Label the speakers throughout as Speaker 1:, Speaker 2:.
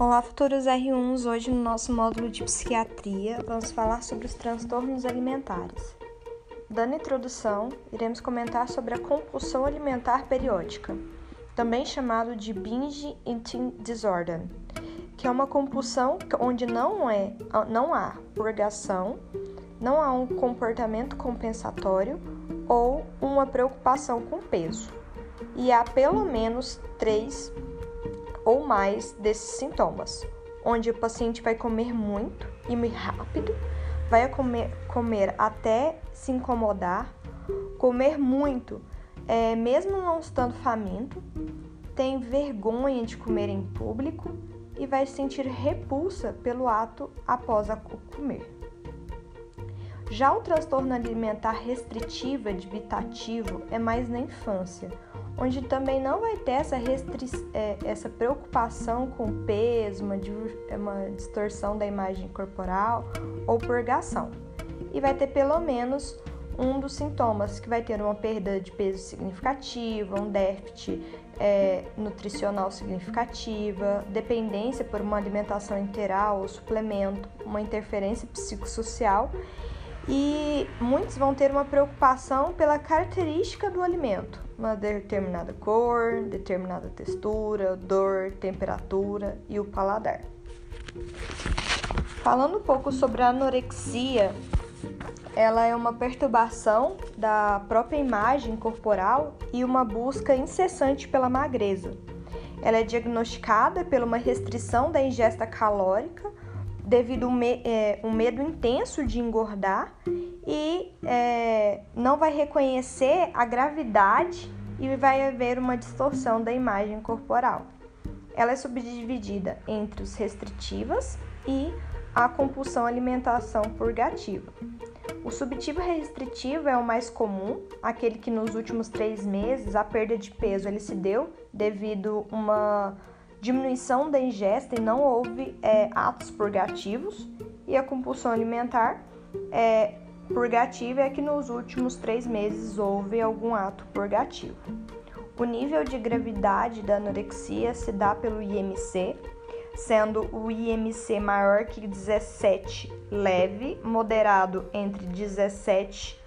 Speaker 1: Olá, futuros R1s! Hoje, no nosso módulo de psiquiatria, vamos falar sobre os transtornos alimentares. Dando introdução, iremos comentar sobre a compulsão alimentar periódica, também chamado de binge eating disorder, que é uma compulsão onde não, é, não há purgação, não há um comportamento compensatório ou uma preocupação com peso, e há pelo menos três ou mais desses sintomas, onde o paciente vai comer muito e muito rápido, vai comer, comer até se incomodar, comer muito, é, mesmo não estando faminto, tem vergonha de comer em público e vai sentir repulsa pelo ato após a comer. Já o transtorno alimentar restritivo evitativo é mais na infância, onde também não vai ter essa, é, essa preocupação com peso, uma, uma distorção da imagem corporal ou purgação. E vai ter pelo menos um dos sintomas, que vai ter uma perda de peso significativa, um déficit é, nutricional significativa, dependência por uma alimentação integral ou suplemento, uma interferência psicossocial e muitos vão ter uma preocupação pela característica do alimento, uma determinada cor, determinada textura, dor, temperatura e o paladar. Falando um pouco sobre a anorexia, ela é uma perturbação da própria imagem corporal e uma busca incessante pela magreza. Ela é diagnosticada por uma restrição da ingesta calórica devido a um, me é, um medo intenso de engordar e é, não vai reconhecer a gravidade e vai haver uma distorção da imagem corporal. Ela é subdividida entre os restritivas e a compulsão alimentação purgativa. O subtivo restritivo é o mais comum, aquele que nos últimos três meses a perda de peso ele se deu devido a uma diminuição da ingesta e não houve é, atos purgativos, e a compulsão alimentar é, purgativa é que nos últimos três meses houve algum ato purgativo. O nível de gravidade da anorexia se dá pelo IMC, sendo o IMC maior que 17 leve, moderado entre 17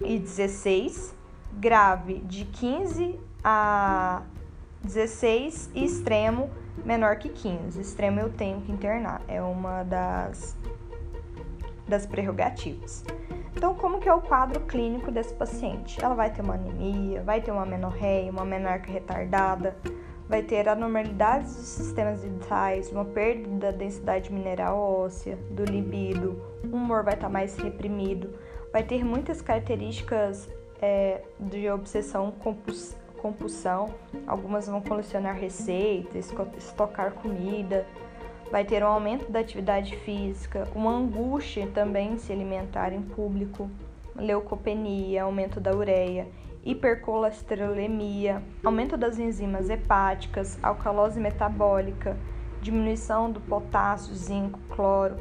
Speaker 1: e 16, grave de 15 a 16 e extremo menor que 15. Extremo eu tenho que internar, é uma das, das prerrogativas. Então, como que é o quadro clínico desse paciente? Ela vai ter uma anemia, vai ter uma menorreia, uma menarca retardada, vai ter anormalidades dos sistemas vitais, uma perda da densidade mineral óssea, do libido, o humor vai estar mais reprimido, vai ter muitas características é, de obsessão compulsiva compulsão, algumas vão colecionar receitas, estocar comida, vai ter um aumento da atividade física, uma angústia também se alimentar em público, leucopenia, aumento da ureia, hipercolesterolemia, aumento das enzimas hepáticas, alcalose metabólica, diminuição do potássio, zinco, cloro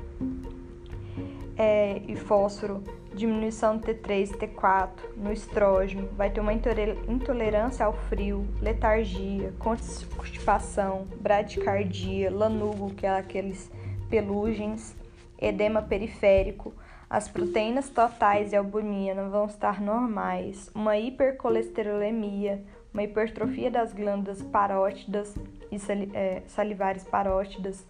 Speaker 1: é, e fósforo, diminuição do T3 e T4 no estrógeno, vai ter uma intolerância ao frio, letargia, constipação, bradicardia, lanugo, que é aqueles pelugens, edema periférico, as proteínas totais e albumina vão estar normais, uma hipercolesterolemia, uma hipertrofia das glândulas parótidas e é, salivares parótidas,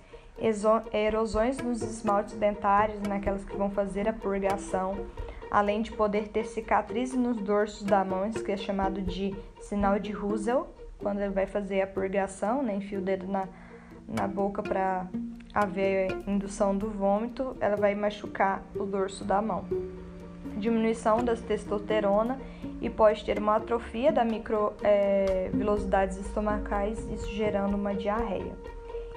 Speaker 1: erosões nos esmaltes dentários, naquelas que vão fazer a purgação, além de poder ter cicatrizes nos dorsos da mão, isso que é chamado de sinal de Russell, quando ele vai fazer a purgação, né, enfia o dedo na, na boca para haver indução do vômito, ela vai machucar o dorso da mão. Diminuição das testosterona e pode ter uma atrofia da microvelocidades é, estomacais, isso gerando uma diarreia.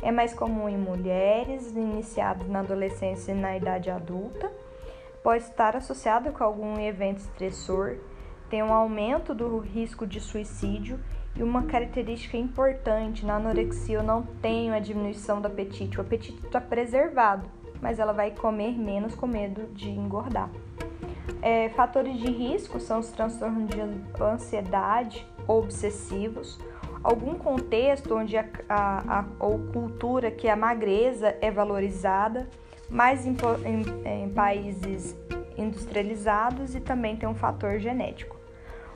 Speaker 1: É mais comum em mulheres, iniciadas na adolescência e na idade adulta. Pode estar associado com algum evento estressor, tem um aumento do risco de suicídio e uma característica importante na anorexia eu não tenho a diminuição do apetite. O apetite está preservado, mas ela vai comer menos com medo de engordar. É, fatores de risco são os transtornos de ansiedade obsessivos, algum contexto onde a, a, a ou cultura que a magreza é valorizada, mais em, em, em países industrializados e também tem um fator genético.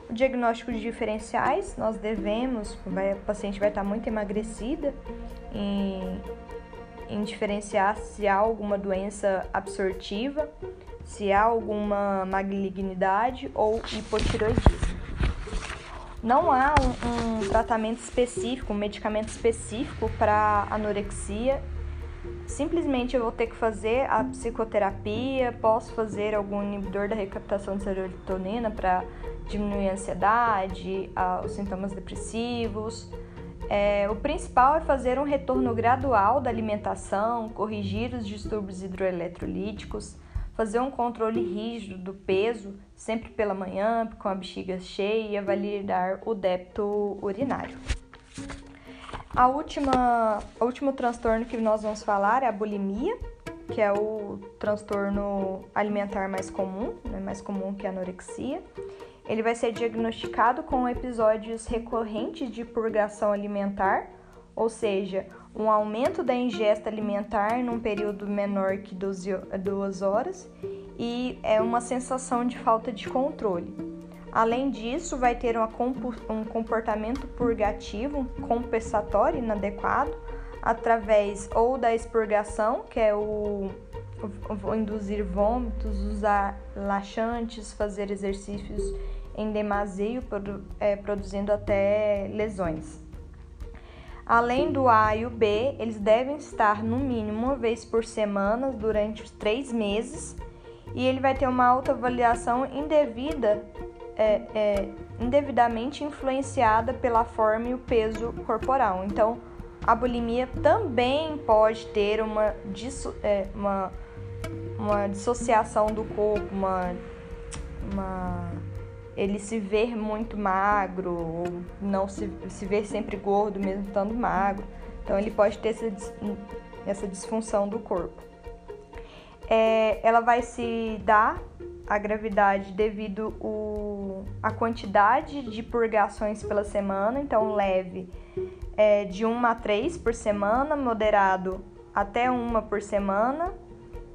Speaker 1: O diagnóstico de diferenciais, nós devemos, vai, a paciente vai estar muito emagrecida, em, em diferenciar se há alguma doença absortiva, se há alguma malignidade ou hipotiroidismo. Não há um, um tratamento específico, um medicamento específico para anorexia simplesmente eu vou ter que fazer a psicoterapia, posso fazer algum inibidor da recaptação de serotonina para diminuir a ansiedade, os sintomas depressivos. É, o principal é fazer um retorno gradual da alimentação, corrigir os distúrbios hidroeletrolíticos, fazer um controle rígido do peso, sempre pela manhã, com a bexiga cheia e avaliar o débito urinário. A última, o último transtorno que nós vamos falar é a bulimia, que é o transtorno alimentar mais comum, né, mais comum que a anorexia. Ele vai ser diagnosticado com episódios recorrentes de purgação alimentar, ou seja, um aumento da ingesta alimentar num período menor que duas horas e é uma sensação de falta de controle. Além disso, vai ter um comportamento purgativo, compensatório inadequado, através ou da expurgação, que é o, o induzir vômitos, usar laxantes, fazer exercícios em demasia, é, produzindo até lesões. Além do A e o B, eles devem estar no mínimo uma vez por semana durante os três meses e ele vai ter uma autoavaliação indevida é, é, indevidamente influenciada pela forma e o peso corporal. Então, a bulimia também pode ter uma, disso, é, uma, uma dissociação do corpo, uma, uma, ele se ver muito magro, ou não se, se ver sempre gordo, mesmo estando magro. Então, ele pode ter essa, essa disfunção do corpo. É, ela vai se dar a gravidade devido o, a quantidade de purgações pela semana, então leve é de 1 a 3 por semana, moderado até uma por semana,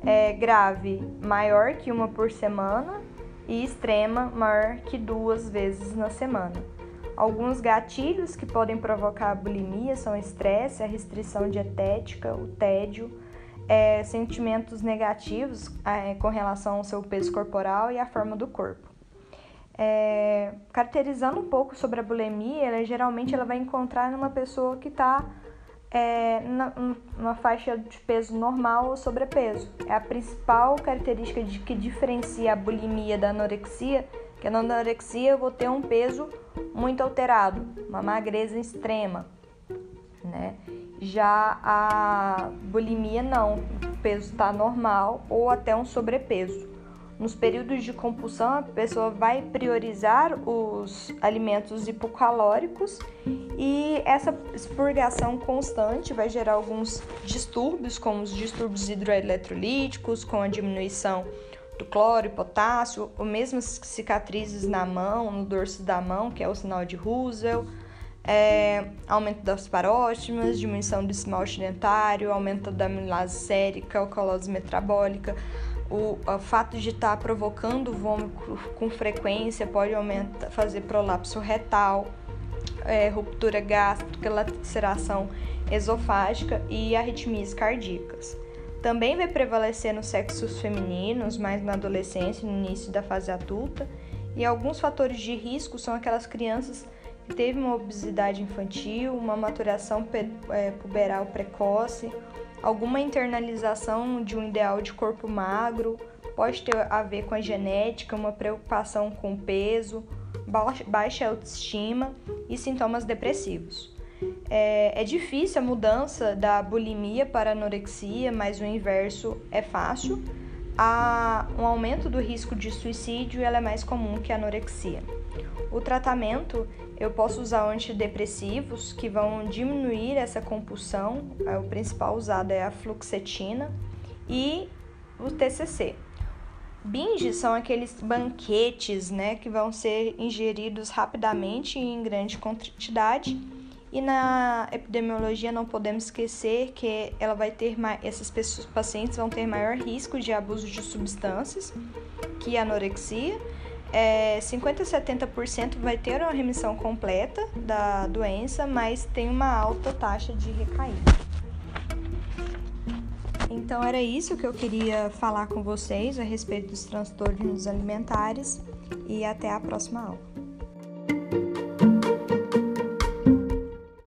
Speaker 1: é, grave maior que uma por semana e extrema maior que duas vezes na semana. Alguns gatilhos que podem provocar bulimia são estresse, a restrição dietética, o tédio, é, sentimentos negativos é, com relação ao seu peso corporal e à forma do corpo. É, caracterizando um pouco sobre a bulimia, ela, geralmente ela vai encontrar numa pessoa que está é, numa faixa de peso normal ou sobrepeso. É a principal característica de que diferencia a bulimia da anorexia, que na anorexia eu vou ter um peso muito alterado, uma magreza extrema, né? Já a bulimia não, o peso está normal ou até um sobrepeso. Nos períodos de compulsão, a pessoa vai priorizar os alimentos hipocalóricos e essa expurgação constante vai gerar alguns distúrbios, como os distúrbios hidroeletrolíticos, com a diminuição do cloro e potássio, ou mesmo cicatrizes na mão, no dorso da mão, que é o sinal de Russell é, aumento das parótimas, diminuição do esmalte dentário, aumento da amilase sérica, alcalose metabólica. O, o, fato de estar tá provocando vômito com frequência pode aumentar, fazer prolapso retal, é, ruptura gástrica, laceração esofágica e arritmias cardíacas. Também vai prevalecer nos sexos femininos, mais na adolescência no início da fase adulta. E alguns fatores de risco são aquelas crianças teve uma obesidade infantil, uma maturação é, puberal precoce, alguma internalização de um ideal de corpo magro, pode ter a ver com a genética, uma preocupação com peso, baixa autoestima e sintomas depressivos. É, é, difícil a mudança da bulimia para anorexia, mas o inverso é fácil. Há um aumento do risco de suicídio ela é mais comum que a anorexia. O tratamento eu posso usar antidepressivos que vão diminuir essa compulsão. É, o principal usado é a fluoxetina e o TCC. Binge são aqueles banquetes, né, que vão ser ingeridos rapidamente e em grande quantidade E na epidemiologia não podemos esquecer que ela vai ter essas pessoas, pacientes vão ter maior risco de abuso de substâncias que anorexia. É, 50 a 70% vai ter uma remissão completa da doença, mas tem uma alta taxa de recaída. Então era isso que eu queria falar com vocês a respeito dos transtornos alimentares e até a próxima aula.